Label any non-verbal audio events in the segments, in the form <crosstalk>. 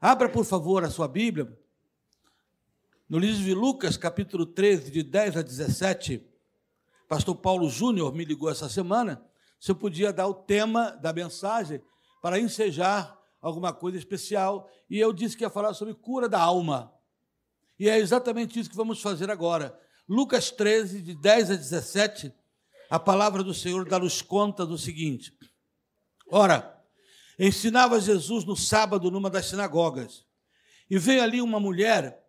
Abra, por favor, a sua Bíblia. No livro de Lucas, capítulo 13, de 10 a 17, pastor Paulo Júnior me ligou essa semana se eu podia dar o tema da mensagem para ensejar alguma coisa especial, e eu disse que ia falar sobre cura da alma. E é exatamente isso que vamos fazer agora. Lucas 13, de 10 a 17, a palavra do Senhor dá-nos conta do seguinte: Ora, Ensinava Jesus no sábado numa das sinagogas. E veio ali uma mulher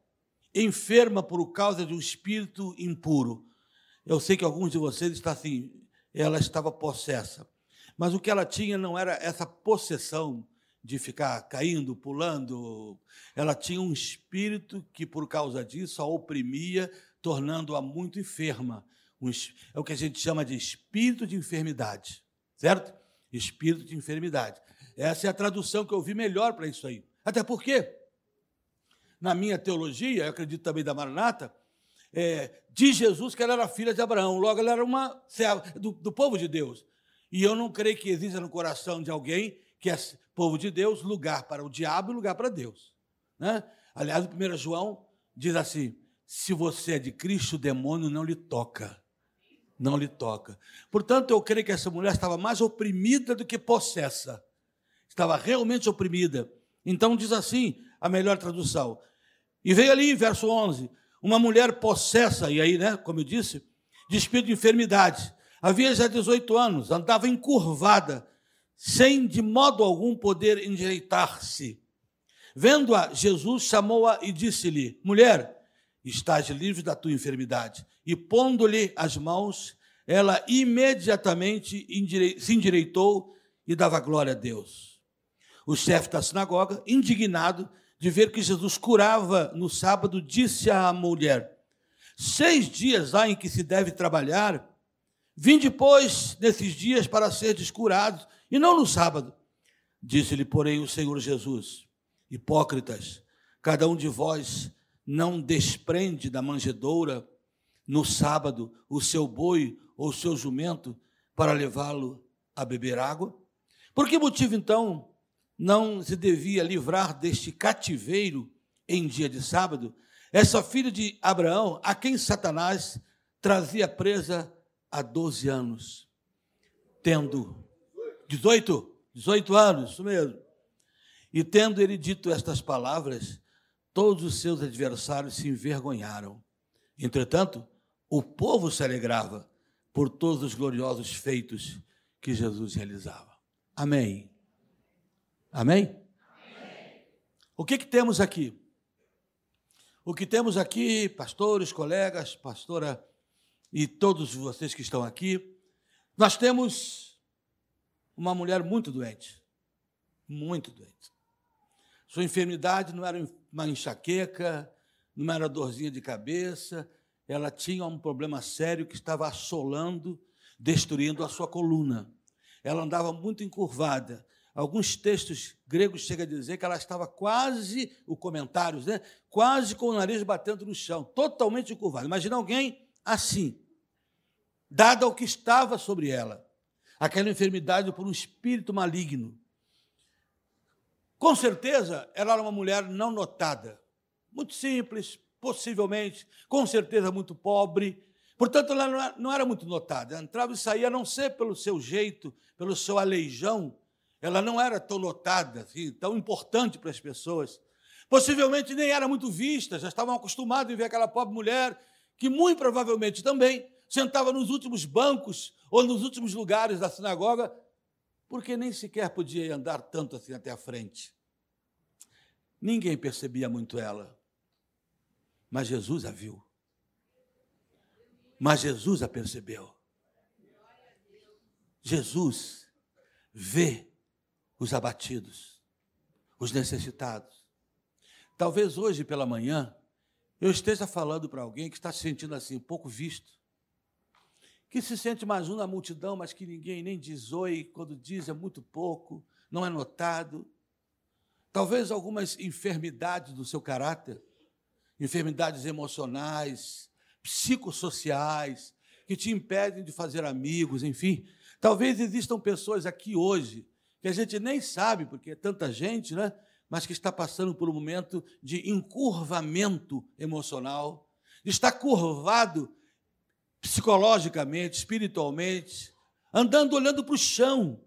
enferma por causa de um espírito impuro. Eu sei que alguns de vocês estão assim, ela estava possessa. Mas o que ela tinha não era essa possessão de ficar caindo, pulando. Ela tinha um espírito que, por causa disso, a oprimia, tornando-a muito enferma. É o que a gente chama de espírito de enfermidade, certo? Espírito de enfermidade. Essa é a tradução que eu vi melhor para isso aí. Até porque, na minha teologia, eu acredito também da Maranata, é, diz Jesus que ela era filha de Abraão, logo ela era uma do, do povo de Deus. E eu não creio que exista no coração de alguém que é povo de Deus lugar para o diabo e lugar para Deus. Né? Aliás, o 1 João diz assim: se você é de Cristo, o demônio não lhe toca. Não lhe toca. Portanto, eu creio que essa mulher estava mais oprimida do que possessa estava realmente oprimida. Então diz assim a melhor tradução. E veio ali, verso 11, uma mulher possessa, e aí, né, como eu disse, de espírito de enfermidade. Havia já 18 anos, andava encurvada, sem de modo algum poder endireitar-se. Vendo-a, Jesus chamou-a e disse-lhe: Mulher, estás livre da tua enfermidade. E pondo-lhe as mãos, ela imediatamente se endireitou e dava glória a Deus o chefe da sinagoga, indignado de ver que Jesus curava no sábado, disse à mulher: Seis dias há em que se deve trabalhar, vim depois nesses dias para ser descurados, e não no sábado. Disse-lhe, porém, o Senhor Jesus: Hipócritas, cada um de vós não desprende da manjedoura no sábado o seu boi ou o seu jumento para levá-lo a beber água? Por que motivo, então, não se devia livrar deste cativeiro em dia de sábado, essa filha de Abraão, a quem Satanás trazia presa há 12 anos, tendo 18, 18 anos, isso mesmo. E tendo ele dito estas palavras, todos os seus adversários se envergonharam. Entretanto, o povo se alegrava por todos os gloriosos feitos que Jesus realizava. Amém. Amém? O que, que temos aqui? O que temos aqui, pastores, colegas, pastora e todos vocês que estão aqui, nós temos uma mulher muito doente, muito doente. Sua enfermidade não era uma enxaqueca, não era dorzinha de cabeça, ela tinha um problema sério que estava assolando, destruindo a sua coluna. Ela andava muito encurvada, Alguns textos gregos chegam a dizer que ela estava quase, o comentários, né? Quase com o nariz batendo no chão, totalmente encurvada. Imagina alguém assim, dada o que estava sobre ela, aquela enfermidade por um espírito maligno. Com certeza, ela era uma mulher não notada, muito simples, possivelmente, com certeza muito pobre. Portanto, ela não era muito notada. Ela entrava e saía, a não ser pelo seu jeito, pelo seu aleijão, ela não era tão notada, assim, tão importante para as pessoas. Possivelmente nem era muito vista, já estavam acostumados a ver aquela pobre mulher que, muito provavelmente também, sentava nos últimos bancos ou nos últimos lugares da sinagoga, porque nem sequer podia andar tanto assim até a frente. Ninguém percebia muito ela, mas Jesus a viu. Mas Jesus a percebeu. Jesus vê os abatidos, os necessitados. Talvez hoje pela manhã eu esteja falando para alguém que está se sentindo assim, pouco visto, que se sente mais um na multidão, mas que ninguém nem diz oi, quando diz é muito pouco, não é notado. Talvez algumas enfermidades do seu caráter, enfermidades emocionais, psicossociais, que te impedem de fazer amigos, enfim. Talvez existam pessoas aqui hoje que a gente nem sabe, porque é tanta gente, né? mas que está passando por um momento de encurvamento emocional, está curvado psicologicamente, espiritualmente, andando olhando para o chão,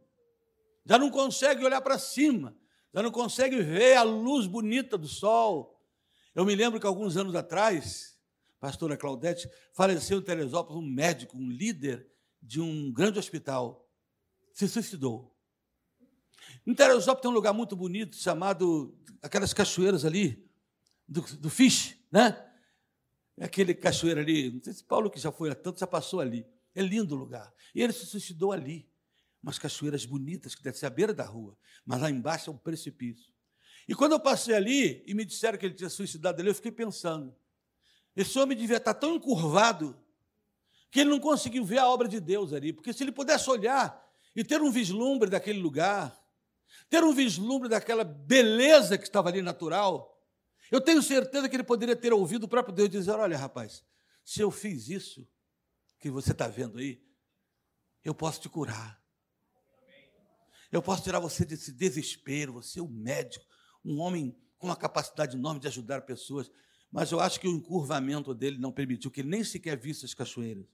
já não consegue olhar para cima, já não consegue ver a luz bonita do sol. Eu me lembro que alguns anos atrás, a pastora Claudete faleceu em Teresópolis um médico, um líder de um grande hospital, se suicidou. Em Teresópolis tem um lugar muito bonito chamado aquelas cachoeiras ali do, do Fish, né? É aquele cachoeiro ali, não sei se Paulo que já foi a tanto, já passou ali. É lindo o lugar. E ele se suicidou ali. Umas cachoeiras bonitas, que deve ser à beira da rua, mas lá embaixo é um precipício. E quando eu passei ali e me disseram que ele tinha suicidado ali, eu fiquei pensando: esse homem devia estar tão encurvado que ele não conseguiu ver a obra de Deus ali, porque se ele pudesse olhar e ter um vislumbre daquele lugar, ter um vislumbre daquela beleza que estava ali natural, eu tenho certeza que ele poderia ter ouvido o próprio Deus dizer: Olha, rapaz, se eu fiz isso que você está vendo aí, eu posso te curar. Eu posso tirar você desse desespero. Você é um médico, um homem com uma capacidade enorme de ajudar pessoas. Mas eu acho que o encurvamento dele não permitiu que ele nem sequer visse as cachoeiras,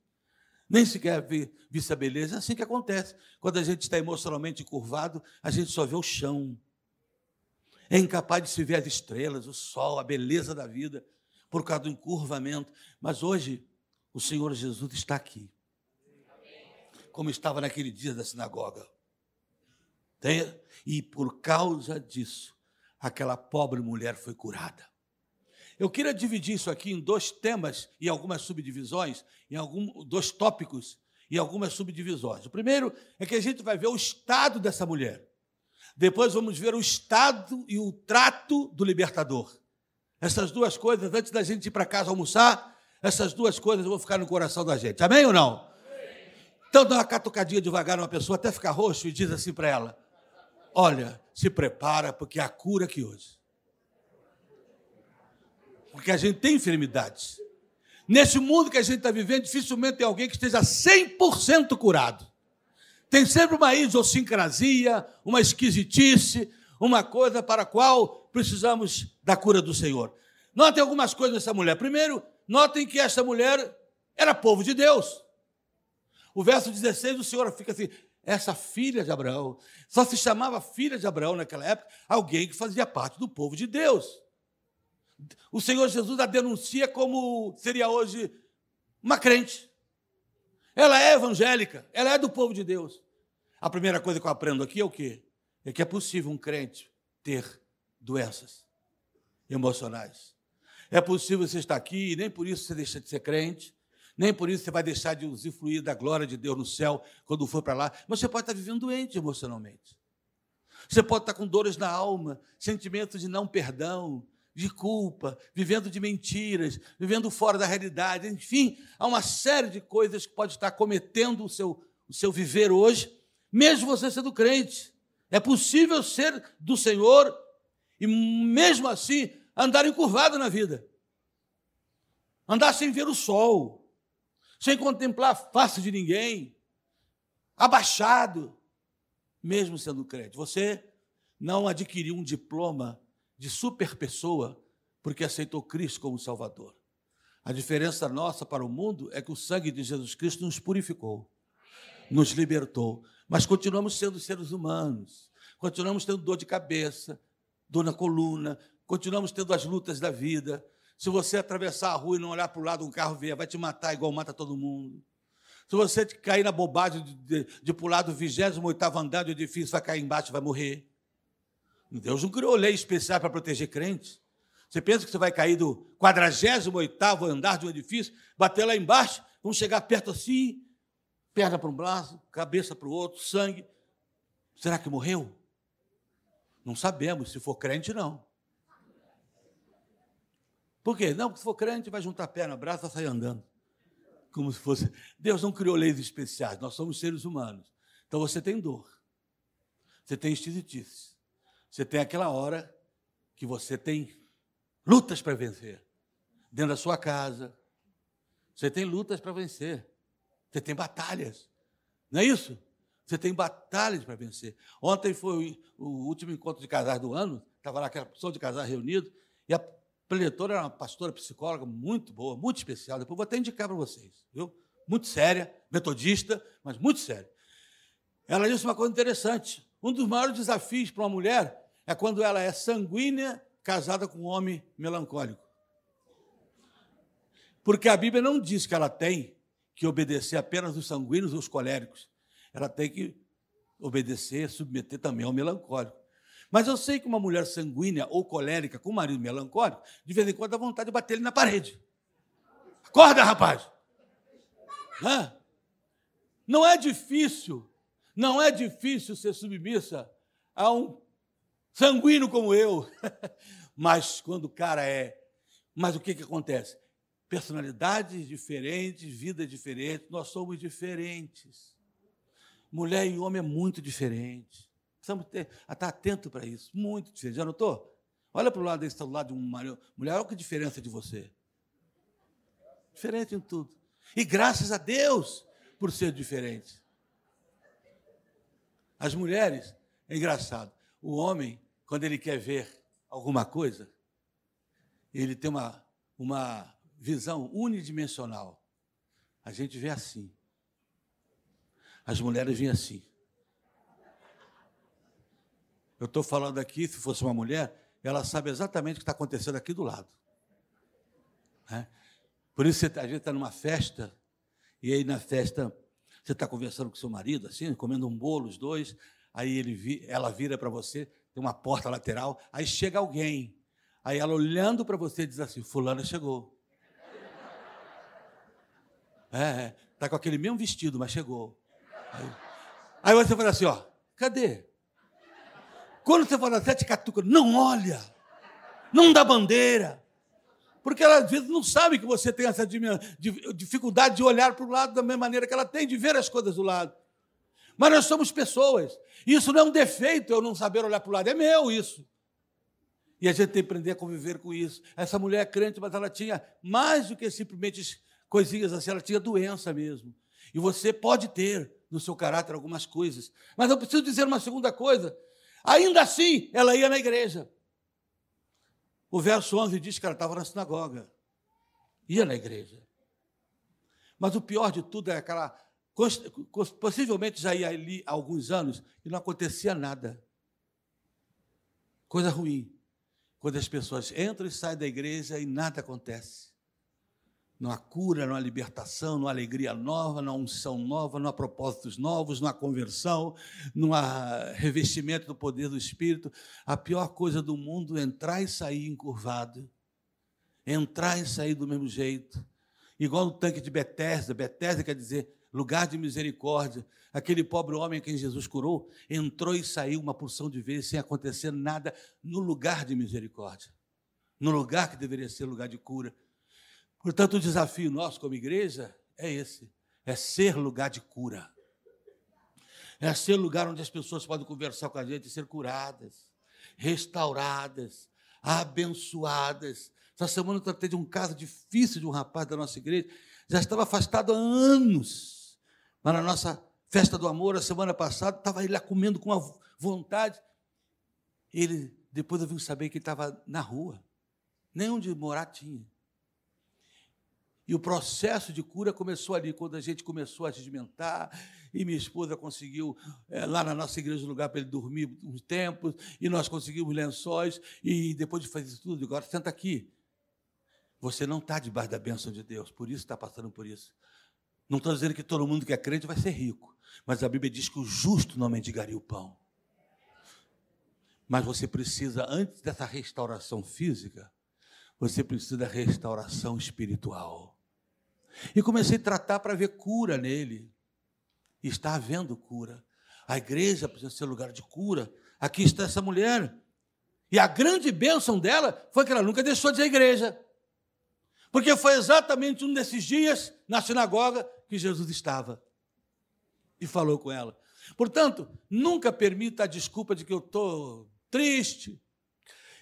nem sequer visse a beleza. É assim que acontece. Quando a gente está emocionalmente encurvado, a gente só vê o chão é incapaz de se ver as estrelas, o sol, a beleza da vida, por causa do encurvamento. Mas hoje, o Senhor Jesus está aqui, como estava naquele dia da sinagoga. E por causa disso, aquela pobre mulher foi curada. Eu queria dividir isso aqui em dois temas e algumas subdivisões, em algum, dois tópicos e algumas subdivisões. O primeiro é que a gente vai ver o estado dessa mulher. Depois vamos ver o estado e o trato do libertador. Essas duas coisas, antes da gente ir para casa almoçar, essas duas coisas vão ficar no coração da gente. Amém ou não? Então dá uma catucadinha devagar numa pessoa até ficar roxo e diz assim para ela: Olha, se prepara, porque há cura aqui hoje. Porque a gente tem enfermidades. Nesse mundo que a gente está vivendo, dificilmente tem alguém que esteja 100% curado. Tem sempre uma idiosincrasia, uma esquisitice, uma coisa para a qual precisamos da cura do Senhor. Notem algumas coisas nessa mulher. Primeiro, notem que essa mulher era povo de Deus. O verso 16, o Senhor fica assim: essa filha de Abraão, só se chamava filha de Abraão naquela época, alguém que fazia parte do povo de Deus. O Senhor Jesus a denuncia como seria hoje uma crente. Ela é evangélica, ela é do povo de Deus. A primeira coisa que eu aprendo aqui é o quê? É que é possível um crente ter doenças emocionais. É possível você estar aqui e nem por isso você deixa de ser crente, nem por isso você vai deixar de usufruir da glória de Deus no céu quando for para lá. Mas você pode estar vivendo doente emocionalmente. Você pode estar com dores na alma, sentimentos de não perdão, de culpa, vivendo de mentiras, vivendo fora da realidade. Enfim, há uma série de coisas que pode estar cometendo o seu, o seu viver hoje, mesmo você sendo crente. É possível ser do Senhor e, mesmo assim, andar encurvado na vida. Andar sem ver o sol, sem contemplar a face de ninguém, abaixado, mesmo sendo crente. Você não adquiriu um diploma de superpessoa porque aceitou Cristo como Salvador. A diferença nossa para o mundo é que o sangue de Jesus Cristo nos purificou, nos libertou, mas continuamos sendo seres humanos, continuamos tendo dor de cabeça, dor na coluna, continuamos tendo as lutas da vida. Se você atravessar a rua e não olhar para o lado, um carro vier, vai te matar igual mata todo mundo. Se você cair na bobagem de, de, de pular do 28 andar do edifício, vai cair embaixo, vai morrer. Deus não criou lei especial para proteger crentes. Você pensa que você vai cair do 48 andar de um edifício, bater lá embaixo, vamos chegar perto assim, perna para um braço, cabeça para o outro, sangue. Será que morreu? Não sabemos. Se for crente, não. Por quê? Não, se for crente, vai juntar perna, braço, vai sair andando. Como se fosse. Deus não criou leis especiais, nós somos seres humanos. Então você tem dor. Você tem esquisitice. Você tem aquela hora que você tem lutas para vencer. Dentro da sua casa. Você tem lutas para vencer. Você tem batalhas. Não é isso? Você tem batalhas para vencer. Ontem foi o último encontro de casais do ano. estava lá aquela pessoa de casal reunido, e a preletora era uma pastora psicóloga muito boa, muito especial. Depois vou até indicar para vocês, viu? Muito séria, metodista, mas muito séria. Ela disse uma coisa interessante. Um dos maiores desafios para uma mulher é quando ela é sanguínea, casada com um homem melancólico. Porque a Bíblia não diz que ela tem que obedecer apenas os sanguíneos ou os coléricos. Ela tem que obedecer, submeter também ao melancólico. Mas eu sei que uma mulher sanguínea ou colérica com um marido melancólico, de vez em quando dá vontade de bater ele na parede. Acorda, rapaz! Hã? Não é difícil, não é difícil ser submissa a um sanguíneo como eu. <laughs> Mas quando o cara é. Mas o que, que acontece? Personalidades diferentes, vida diferente, nós somos diferentes. Mulher e homem é muito diferente. Precisamos ter, estar atento para isso. Muito diferente. Já notou? Olha para o lado desse lado de uma mulher, olha que diferença de você. Diferente em tudo. E graças a Deus por ser diferente. As mulheres, é engraçado. O homem, quando ele quer ver alguma coisa, ele tem uma, uma visão unidimensional. A gente vê assim. As mulheres vêm assim. Eu estou falando aqui, se fosse uma mulher, ela sabe exatamente o que está acontecendo aqui do lado. Né? Por isso, você, a gente está numa festa, e aí na festa você está conversando com seu marido, assim, comendo um bolo, os dois, aí ele, ela vira para você, tem uma porta lateral, aí chega alguém, aí ela olhando para você diz assim, fulana chegou. É, está com aquele mesmo vestido, mas chegou. Aí, aí você fala assim, ó, cadê? Quando você fala sete catuca, não olha, não dá bandeira. Porque ela às vezes não sabe que você tem essa dificuldade de olhar para o lado da mesma maneira que ela tem, de ver as coisas do lado. Mas nós somos pessoas. Isso não é um defeito eu não saber olhar para o lado, é meu isso. E a gente tem que aprender a conviver com isso. Essa mulher é crente, mas ela tinha mais do que simplesmente coisinhas assim, ela tinha doença mesmo. E você pode ter no seu caráter algumas coisas. Mas eu preciso dizer uma segunda coisa. Ainda assim, ela ia na igreja. O verso 11 diz que ela estava na sinagoga. Ia na igreja. Mas o pior de tudo é aquela. Possivelmente já ia ali há alguns anos e não acontecia nada. Coisa ruim. Quando as pessoas entram e saem da igreja e nada acontece. Não há cura, não há libertação, não há alegria nova, não há unção nova, não há propósitos novos, não há conversão, não há revestimento do poder do Espírito. A pior coisa do mundo é entrar e sair encurvado. Entrar e sair do mesmo jeito. Igual no tanque de Betesda. Betesda quer dizer lugar de misericórdia. Aquele pobre homem a quem Jesus curou entrou e saiu uma porção de vezes sem acontecer nada no lugar de misericórdia. No lugar que deveria ser lugar de cura. Portanto, o desafio nosso como igreja é esse: é ser lugar de cura. É ser lugar onde as pessoas podem conversar com a gente e ser curadas, restauradas, abençoadas. Essa semana eu tratei de um caso difícil de um rapaz da nossa igreja, já estava afastado há anos, mas na nossa festa do amor, a semana passada, estava ele lá comendo com uma vontade. Ele, depois eu vim saber que ele estava na rua, nem onde morar tinha. E o processo de cura começou ali, quando a gente começou a sedimentar, e minha esposa conseguiu, é, lá na nossa igreja, um lugar para ele dormir uns tempos, e nós conseguimos lençóis, e depois de fazer tudo, agora senta aqui. Você não está debaixo da bênção de Deus, por isso está passando por isso. Não estou dizendo que todo mundo que é crente vai ser rico, mas a Bíblia diz que o justo não mendigaria o pão. Mas você precisa, antes dessa restauração física, você precisa da restauração espiritual. E comecei a tratar para ver cura nele. E está havendo cura. A igreja precisa ser lugar de cura. Aqui está essa mulher. E a grande bênção dela foi que ela nunca deixou de ir à igreja. Porque foi exatamente um desses dias na sinagoga que Jesus estava. E falou com ela. Portanto, nunca permita a desculpa de que eu estou triste,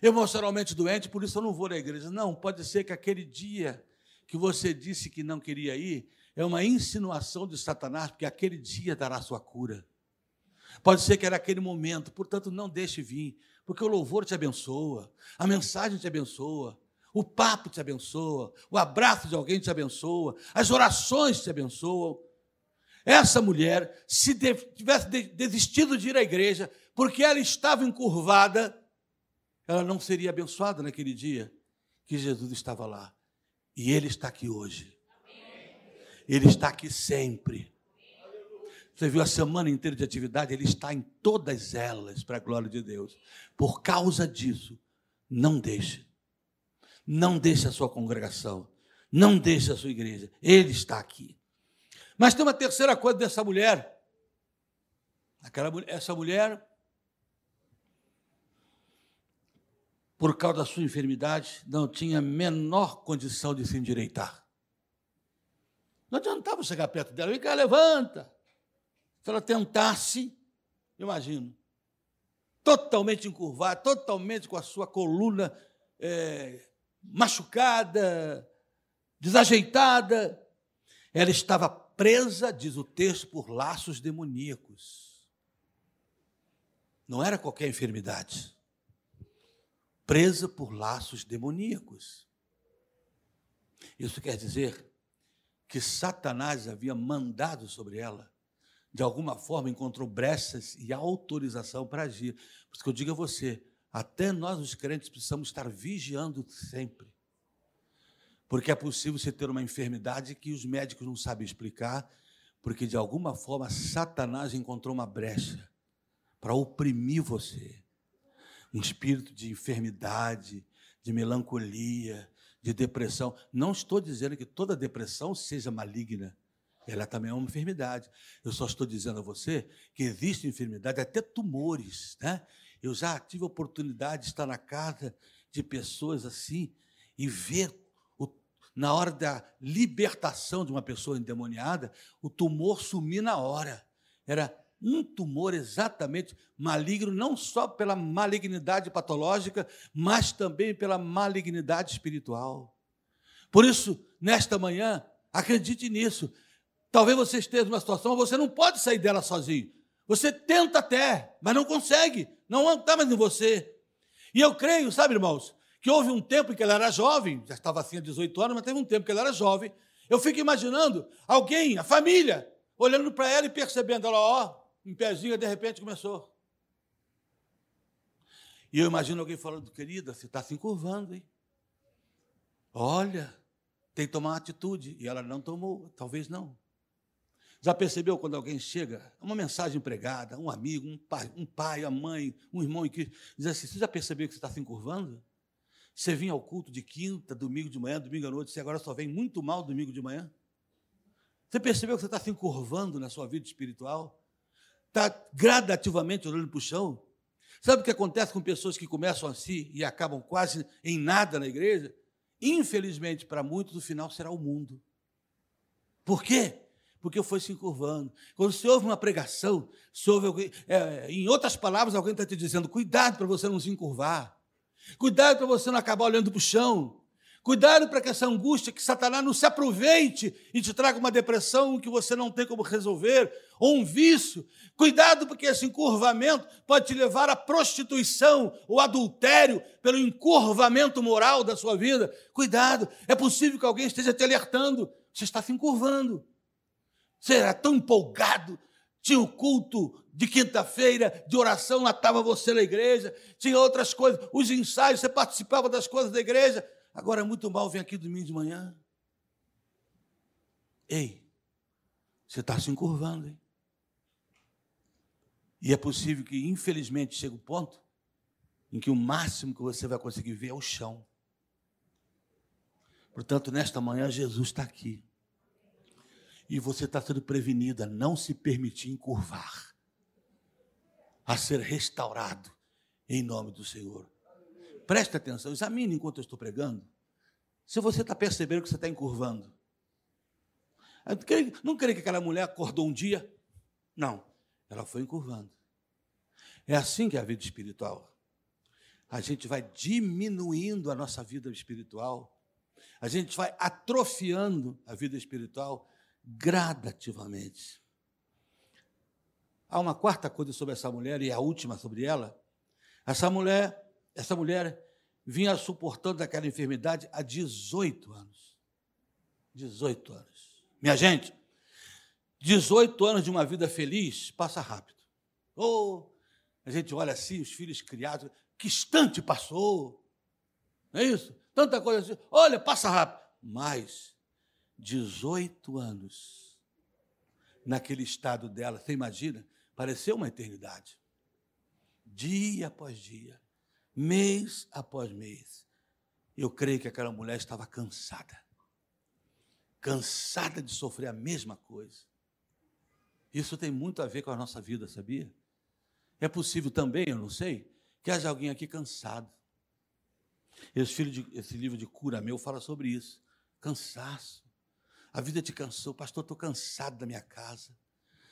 emocionalmente doente, por isso eu não vou na igreja. Não, pode ser que aquele dia que você disse que não queria ir é uma insinuação de Satanás, porque aquele dia dará sua cura. Pode ser que era aquele momento, portanto, não deixe vir. Porque o louvor te abençoa, a mensagem te abençoa, o papo te abençoa, o abraço de alguém te abençoa, as orações te abençoam. Essa mulher, se tivesse desistido de ir à igreja, porque ela estava encurvada, ela não seria abençoada naquele dia que Jesus estava lá. E Ele está aqui hoje. Ele está aqui sempre. Você viu a semana inteira de atividade? Ele está em todas elas, para a glória de Deus. Por causa disso, não deixe. Não deixe a sua congregação. Não deixe a sua igreja. Ele está aqui. Mas tem uma terceira coisa dessa mulher. Aquela, essa mulher, por causa da sua enfermidade, não tinha a menor condição de se endireitar. Não adiantava chegar perto dela, vem cá, levanta. Se ela tentasse, imagino, totalmente encurvada, totalmente com a sua coluna é, machucada, desajeitada, ela estava presa, diz o texto, por laços demoníacos. Não era qualquer enfermidade. Presa por laços demoníacos. Isso quer dizer que Satanás havia mandado sobre ela de alguma forma encontrou brechas e autorização para agir. Por isso que eu digo a você, até nós os crentes precisamos estar vigiando sempre. Porque é possível você ter uma enfermidade que os médicos não sabem explicar, porque de alguma forma Satanás encontrou uma brecha para oprimir você. Um espírito de enfermidade, de melancolia, de depressão. Não estou dizendo que toda depressão seja maligna. Ela também é uma enfermidade. Eu só estou dizendo a você que existe enfermidade, até tumores. Né? Eu já tive a oportunidade de estar na casa de pessoas assim e ver, o, na hora da libertação de uma pessoa endemoniada, o tumor sumir na hora. Era um tumor exatamente maligno, não só pela malignidade patológica, mas também pela malignidade espiritual. Por isso, nesta manhã, acredite nisso. Talvez você esteja numa situação, você não pode sair dela sozinho. Você tenta até, mas não consegue. Não está mais em você. E eu creio, sabe, irmãos, que houve um tempo em que ela era jovem, já estava assim há 18 anos, mas teve um tempo que ela era jovem. Eu fico imaginando alguém, a família, olhando para ela e percebendo, ela, ó, um pezinho, de repente começou. E eu imagino alguém falando, querida, você está se encurvando, hein? Olha, tem que tomar uma atitude. E ela não tomou, talvez não. Já percebeu quando alguém chega, uma mensagem pregada, um amigo, um pai, um pai, a mãe, um irmão em que diz assim: Você já percebeu que você está se encurvando? Você vinha ao culto de quinta, domingo de manhã, domingo à noite, você agora só vem muito mal domingo de manhã? Você percebeu que você está se encurvando na sua vida espiritual? Está gradativamente olhando para o chão? Sabe o que acontece com pessoas que começam assim e acabam quase em nada na igreja? Infelizmente, para muitos, o final será o mundo. Por quê? Porque foi se encurvando. Quando você ouve uma pregação, ouve alguém, é, em outras palavras, alguém está te dizendo: cuidado para você não se encurvar, cuidado para você não acabar olhando para o chão, cuidado para que essa angústia, que Satanás não se aproveite e te traga uma depressão que você não tem como resolver, ou um vício. Cuidado, porque esse encurvamento pode te levar à prostituição ou adultério pelo encurvamento moral da sua vida. Cuidado, é possível que alguém esteja te alertando, você está se encurvando. Você era tão empolgado. Tinha o culto de quinta-feira, de oração, lá estava você na igreja. Tinha outras coisas, os ensaios, você participava das coisas da igreja. Agora é muito mal vir aqui domingo de manhã. Ei, você está se encurvando, hein? E é possível que, infelizmente, chegue o um ponto em que o máximo que você vai conseguir ver é o chão. Portanto, nesta manhã, Jesus está aqui e você está sendo prevenido a não se permitir encurvar, a ser restaurado em nome do Senhor. Preste atenção, examine enquanto eu estou pregando, se você está percebendo que você está encurvando. Não creio que aquela mulher acordou um dia. Não, ela foi encurvando. É assim que é a vida espiritual. A gente vai diminuindo a nossa vida espiritual, a gente vai atrofiando a vida espiritual gradativamente. Há uma quarta coisa sobre essa mulher, e a última sobre ela. Essa mulher, essa mulher vinha suportando aquela enfermidade há 18 anos. 18 anos. Minha gente, 18 anos de uma vida feliz passa rápido. Oh, a gente olha assim, os filhos criados, que instante passou. Não é isso? Tanta coisa assim. Olha, passa rápido. Mas 18 anos naquele estado dela, você imagina? Pareceu uma eternidade. Dia após dia, mês após mês. Eu creio que aquela mulher estava cansada. Cansada de sofrer a mesma coisa. Isso tem muito a ver com a nossa vida, sabia? É possível também, eu não sei, que haja alguém aqui cansado. Esse, de, esse livro de cura meu fala sobre isso. Cansaço. A vida te cansou. Pastor, estou cansado da minha casa.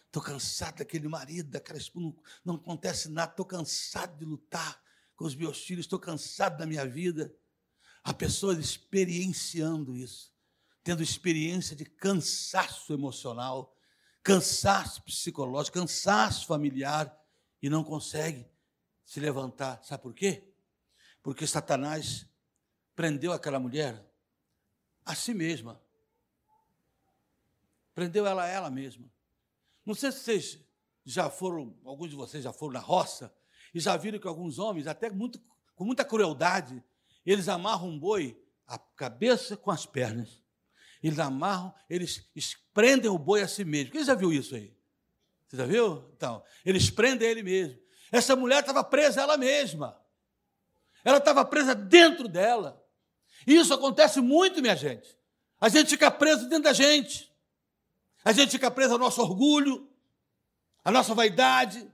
Estou cansado daquele marido, daquela. Não, não acontece nada. Estou cansado de lutar com os meus filhos. Estou cansado da minha vida. Há pessoas experienciando isso. Tendo experiência de cansaço emocional, cansaço psicológico, cansaço familiar. E não consegue se levantar. Sabe por quê? Porque Satanás prendeu aquela mulher a si mesma. Prendeu ela a ela mesma. Não sei se vocês já foram, alguns de vocês já foram na roça e já viram que alguns homens, até muito, com muita crueldade, eles amarram um boi a cabeça com as pernas. Eles amarram, eles prendem o boi a si mesmo. Quem já viu isso aí? Você já viu? Então, eles prendem ele mesmo. Essa mulher estava presa ela mesma. Ela estava presa dentro dela. E isso acontece muito, minha gente. A gente fica preso dentro da gente. A gente fica preso ao nosso orgulho, à nossa vaidade.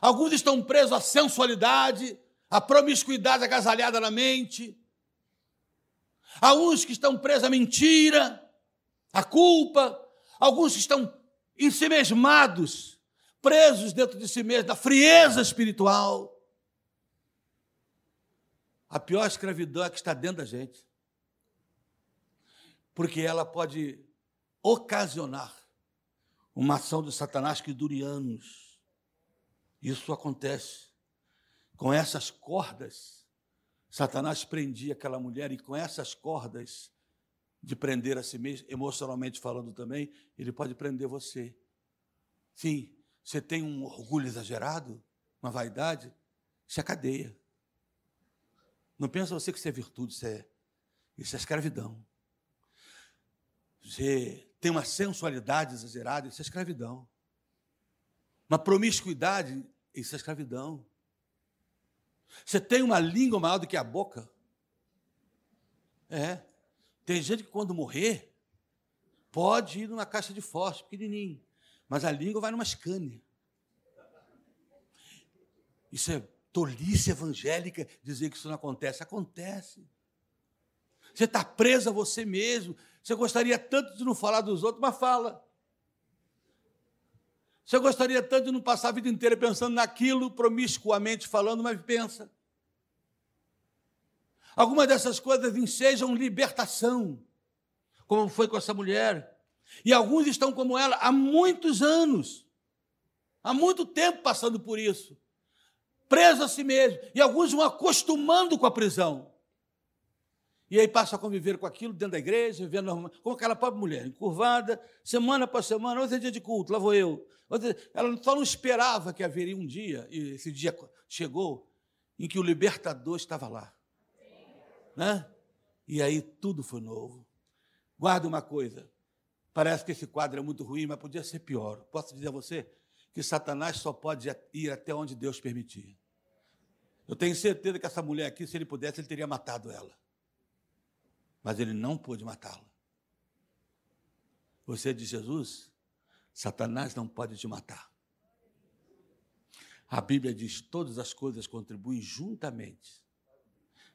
Alguns estão presos à sensualidade, à promiscuidade agasalhada na mente. Há uns que estão presos à mentira, à culpa. Alguns que estão ensimesmados, presos dentro de si mesmos, da frieza espiritual. A pior escravidão é que está dentro da gente. Porque ela pode ocasionar uma ação de Satanás que dure anos. Isso acontece. Com essas cordas, Satanás prendia aquela mulher e com essas cordas de prender a si mesmo, emocionalmente falando também, ele pode prender você. Sim, você tem um orgulho exagerado, uma vaidade, isso é cadeia. Não pensa você que isso é virtude, isso é, isso é escravidão. Você tem uma sensualidade exagerada, isso é escravidão. Uma promiscuidade, isso é escravidão. Você tem uma língua maior do que a boca. É. Tem gente que quando morrer, pode ir numa caixa de fósforo, pequenininho. Mas a língua vai numa Scania. Isso é tolice evangélica dizer que isso não acontece. Acontece. Você está preso a você mesmo. Você gostaria tanto de não falar dos outros, mas fala. Você gostaria tanto de não passar a vida inteira pensando naquilo, promiscuamente falando, mas pensa. Algumas dessas coisas ensejam libertação, como foi com essa mulher. E alguns estão como ela há muitos anos, há muito tempo passando por isso preso a si mesmo. E alguns vão acostumando com a prisão. E aí passa a conviver com aquilo dentro da igreja, vivendo como aquela pobre mulher, encurvada, semana após semana, é dia de culto, lá vou eu. Ela só não esperava que haveria um dia, e esse dia chegou, em que o libertador estava lá. Né? E aí tudo foi novo. Guarda uma coisa, parece que esse quadro é muito ruim, mas podia ser pior. Posso dizer a você que Satanás só pode ir até onde Deus permitir. Eu tenho certeza que essa mulher aqui, se ele pudesse, ele teria matado ela. Mas ele não pôde matá-la. Você de Jesus, Satanás não pode te matar. A Bíblia diz: todas as coisas contribuem juntamente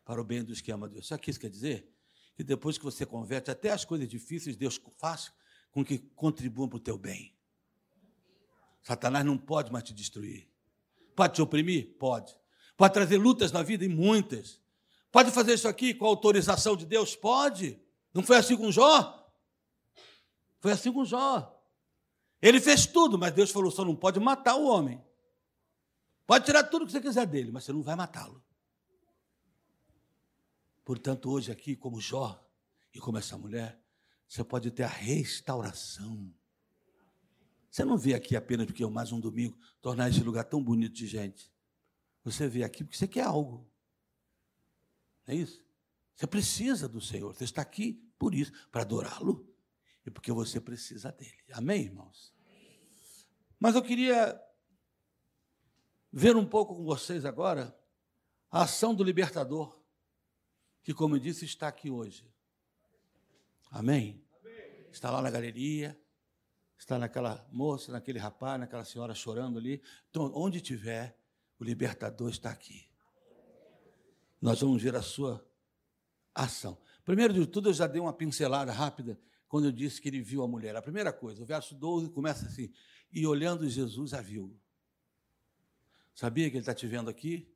para o bem dos que amam a Deus. Sabe o que isso quer dizer? Que depois que você converte, até as coisas difíceis, Deus faz com que contribuam para o teu bem. Satanás não pode mais te destruir. Pode te oprimir? Pode. Pode trazer lutas na vida e muitas. Pode fazer isso aqui com a autorização de Deus? Pode. Não foi assim com Jó? Foi assim com Jó. Ele fez tudo, mas Deus falou: só não pode matar o homem. Pode tirar tudo que você quiser dele, mas você não vai matá-lo. Portanto, hoje aqui, como Jó e como essa mulher, você pode ter a restauração. Você não vê aqui apenas porque é mais um domingo tornar esse lugar tão bonito de gente. Você vê aqui porque você quer algo. É isso? Você precisa do Senhor. Você está aqui por isso, para adorá-lo e porque você precisa dele. Amém, irmãos? Mas eu queria ver um pouco com vocês agora a ação do libertador, que, como eu disse, está aqui hoje. Amém? Está lá na galeria, está naquela moça, naquele rapaz, naquela senhora chorando ali. Então, onde tiver, o libertador está aqui. Nós vamos ver a sua ação. Primeiro de tudo, eu já dei uma pincelada rápida quando eu disse que ele viu a mulher. A primeira coisa, o verso 12 começa assim: e olhando Jesus a viu. Sabia que ele está te vendo aqui?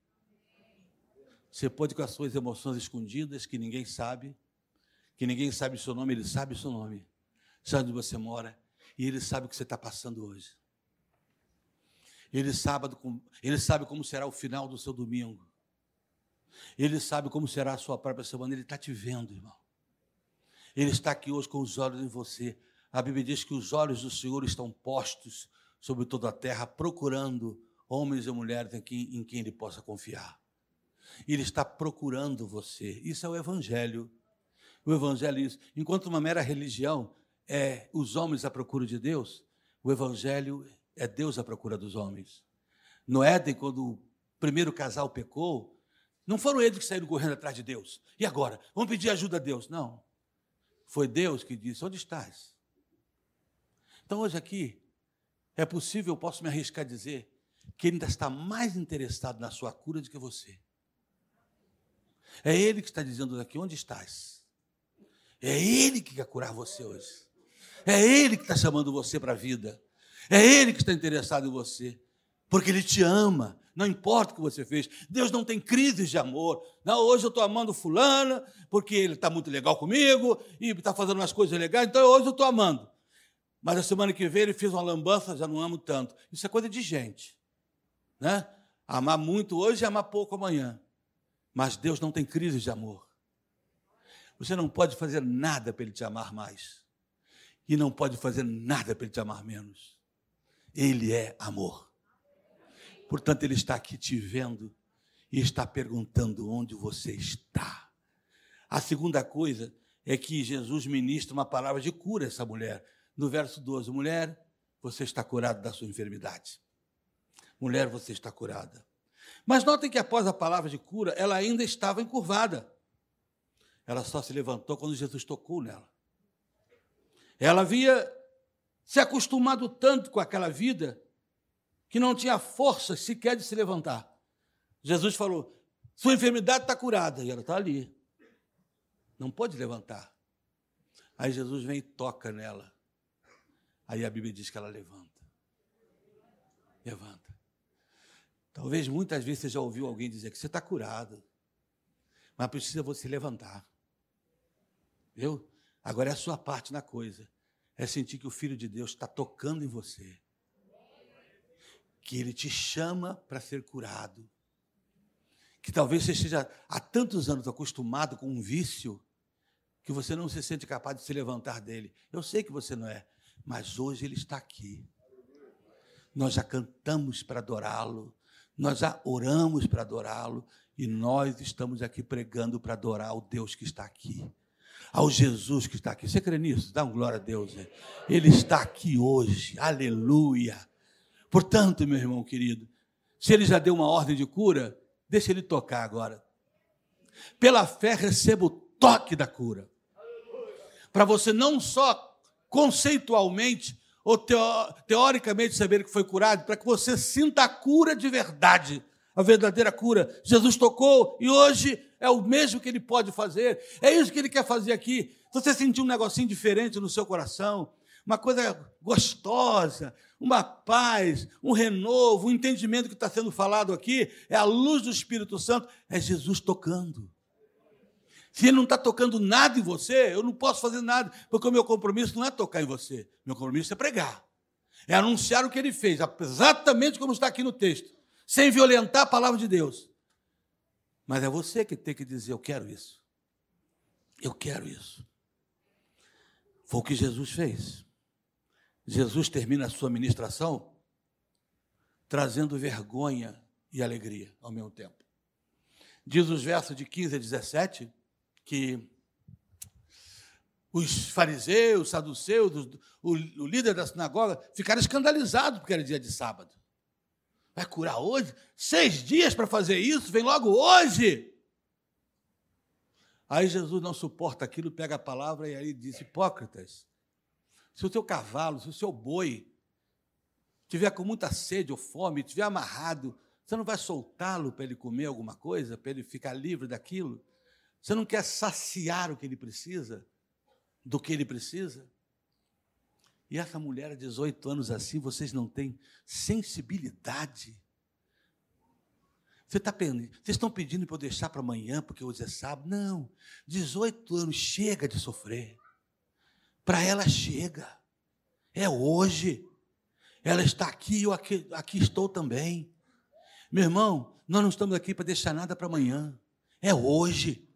Você pode com as suas emoções escondidas, que ninguém sabe, que ninguém sabe o seu nome, ele sabe o seu nome, sabe onde você mora, e ele sabe o que você está passando hoje. Ele sabe, ele sabe como será o final do seu domingo. Ele sabe como será a sua própria semana. Ele está te vendo, irmão. Ele está aqui hoje com os olhos em você. A Bíblia diz que os olhos do Senhor estão postos sobre toda a terra, procurando homens e mulheres em quem, em quem ele possa confiar. Ele está procurando você. Isso é o Evangelho. O Evangelho é isso. Enquanto uma mera religião é os homens à procura de Deus, o Evangelho é Deus à procura dos homens. No Éden, quando o primeiro casal pecou, não foram eles que saíram correndo atrás de Deus. E agora? Vamos pedir ajuda a Deus. Não. Foi Deus que disse: Onde estás? Então, hoje aqui, é possível, eu posso me arriscar a dizer, que Ele ainda está mais interessado na sua cura do que você. É Ele que está dizendo aqui: Onde estás? É Ele que quer curar você hoje. É Ele que está chamando você para a vida. É Ele que está interessado em você. Porque Ele te ama. Não importa o que você fez. Deus não tem crises de amor. Não, hoje eu estou amando fulana, porque ele está muito legal comigo e está fazendo umas coisas legais, então hoje eu estou amando. Mas a semana que vem ele fez uma lambança, já não amo tanto. Isso é coisa de gente. Né? Amar muito hoje e amar pouco amanhã. Mas Deus não tem crises de amor. Você não pode fazer nada para ele te amar mais. E não pode fazer nada para ele te amar menos. Ele é amor. Portanto, Ele está aqui te vendo e está perguntando onde você está. A segunda coisa é que Jesus ministra uma palavra de cura a essa mulher. No verso 12, mulher, você está curada da sua enfermidade. Mulher, você está curada. Mas notem que após a palavra de cura, ela ainda estava encurvada. Ela só se levantou quando Jesus tocou nela. Ela havia se acostumado tanto com aquela vida que não tinha força sequer de se levantar. Jesus falou: Sua enfermidade está curada. E ela está ali. Não pode levantar. Aí Jesus vem e toca nela. Aí a Bíblia diz que ela levanta. Levanta. Talvez muitas vezes você já ouviu alguém dizer que você está curado, mas precisa você levantar. Viu? Agora é a sua parte na coisa. É sentir que o Filho de Deus está tocando em você que Ele te chama para ser curado. Que talvez você esteja há tantos anos acostumado com um vício que você não se sente capaz de se levantar dele. Eu sei que você não é, mas hoje Ele está aqui. Nós já cantamos para adorá-lo, nós já oramos para adorá-lo e nós estamos aqui pregando para adorar o Deus que está aqui ao Jesus que está aqui. Você crê nisso? Dá um glória a Deus. Ele está aqui hoje. Aleluia. Portanto, meu irmão querido, se ele já deu uma ordem de cura, deixa ele tocar agora. Pela fé, receba o toque da cura. Para você não só conceitualmente ou teoricamente saber que foi curado, para que você sinta a cura de verdade, a verdadeira cura. Jesus tocou e hoje é o mesmo que ele pode fazer. É isso que ele quer fazer aqui. Se você sentir um negocinho diferente no seu coração, uma coisa gostosa, uma paz, um renovo, um entendimento que está sendo falado aqui, é a luz do Espírito Santo, é Jesus tocando. Se ele não está tocando nada em você, eu não posso fazer nada, porque o meu compromisso não é tocar em você, meu compromisso é pregar, é anunciar o que ele fez, exatamente como está aqui no texto. sem violentar a palavra de Deus. Mas é você que tem que dizer: Eu quero isso. Eu quero isso. Foi o que Jesus fez. Jesus termina a sua ministração trazendo vergonha e alegria ao mesmo tempo. Diz os versos de 15 a 17 que os fariseus, os saduceus, o, o líder da sinagoga ficaram escandalizados porque era dia de sábado. Vai curar hoje? Seis dias para fazer isso? Vem logo hoje! Aí Jesus não suporta aquilo, pega a palavra e aí diz: Hipócritas, se o teu cavalo, se o seu boi tiver com muita sede ou fome, tiver amarrado, você não vai soltá-lo para ele comer alguma coisa, para ele ficar livre daquilo? Você não quer saciar o que ele precisa? Do que ele precisa? E essa mulher de 18 anos assim, vocês não têm sensibilidade. Você tá vocês estão pedindo para eu deixar para amanhã, porque hoje é sábado? Não. 18 anos, chega de sofrer. Para ela chega. É hoje. Ela está aqui, eu aqui, aqui estou também. Meu irmão, nós não estamos aqui para deixar nada para amanhã. É hoje.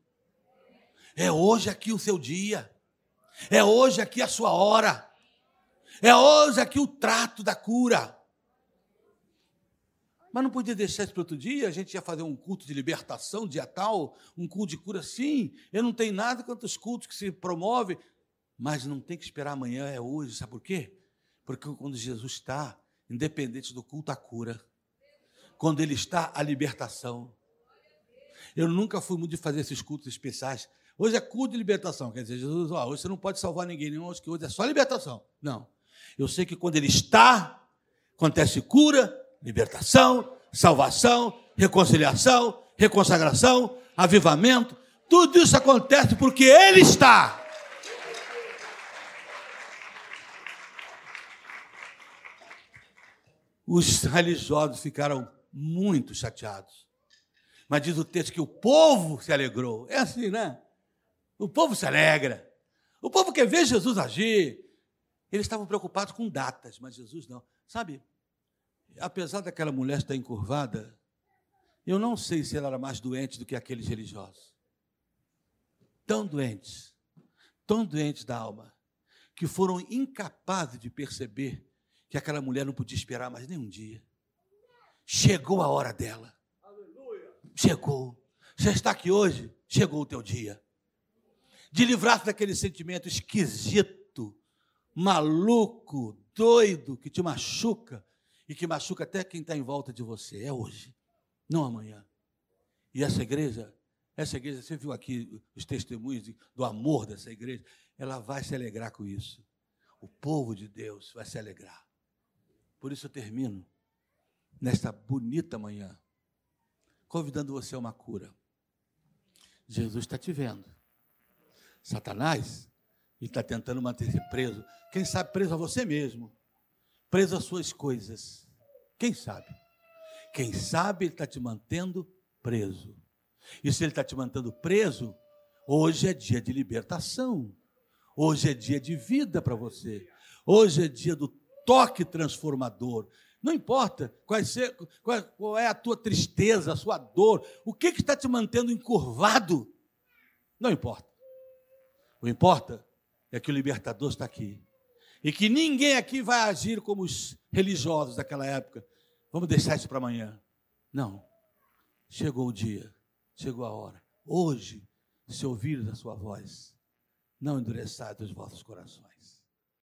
É hoje aqui o seu dia. É hoje aqui a sua hora. É hoje aqui o trato da cura. Mas não podia deixar isso para outro dia? A gente ia fazer um culto de libertação, dia tal, um culto de cura, sim. Eu não tenho nada contra os cultos que se promovem, mas não tem que esperar amanhã, é hoje. Sabe por quê? Porque quando Jesus está, independente do culto, a cura. Quando Ele está, a libertação. Eu nunca fui muito de fazer esses cultos especiais. Hoje é culto de libertação, quer dizer, Jesus, ó, hoje você não pode salvar ninguém, não, hoje é só libertação. Não. Eu sei que quando Ele está, acontece cura, libertação, salvação, reconciliação, reconsagração, avivamento. Tudo isso acontece porque Ele está. Os religiosos ficaram muito chateados. Mas diz o texto que o povo se alegrou. É assim, né? O povo se alegra. O povo quer ver Jesus agir. Eles estavam preocupados com datas, mas Jesus não. Sabe, apesar daquela mulher estar encurvada, eu não sei se ela era mais doente do que aqueles religiosos. Tão doentes, tão doentes da alma, que foram incapazes de perceber que aquela mulher não podia esperar mais nem um dia. Chegou a hora dela. Chegou. Você está aqui hoje? Chegou o teu dia. De livrar-se daquele sentimento esquisito, maluco, doido, que te machuca, e que machuca até quem está em volta de você. É hoje, não amanhã. E essa igreja, essa igreja, você viu aqui os testemunhos do amor dessa igreja, ela vai se alegrar com isso. O povo de Deus vai se alegrar. Por isso eu termino nesta bonita manhã, convidando você a uma cura. Jesus está te vendo. Satanás, está tentando manter-se preso. Quem sabe preso a você mesmo preso às suas coisas. Quem sabe? Quem sabe ele está te mantendo preso. E se ele está te mantendo preso, hoje é dia de libertação. Hoje é dia de vida para você. Hoje é dia do toque transformador. Não importa qual, ser, qual, qual é a tua tristeza, a sua dor, o que, que está te mantendo encurvado. Não importa. O que importa é que o libertador está aqui e que ninguém aqui vai agir como os religiosos daquela época. Vamos deixar isso para amanhã. Não. Chegou o dia, chegou a hora. Hoje, se ouvires a sua voz, não endureçais os vossos corações.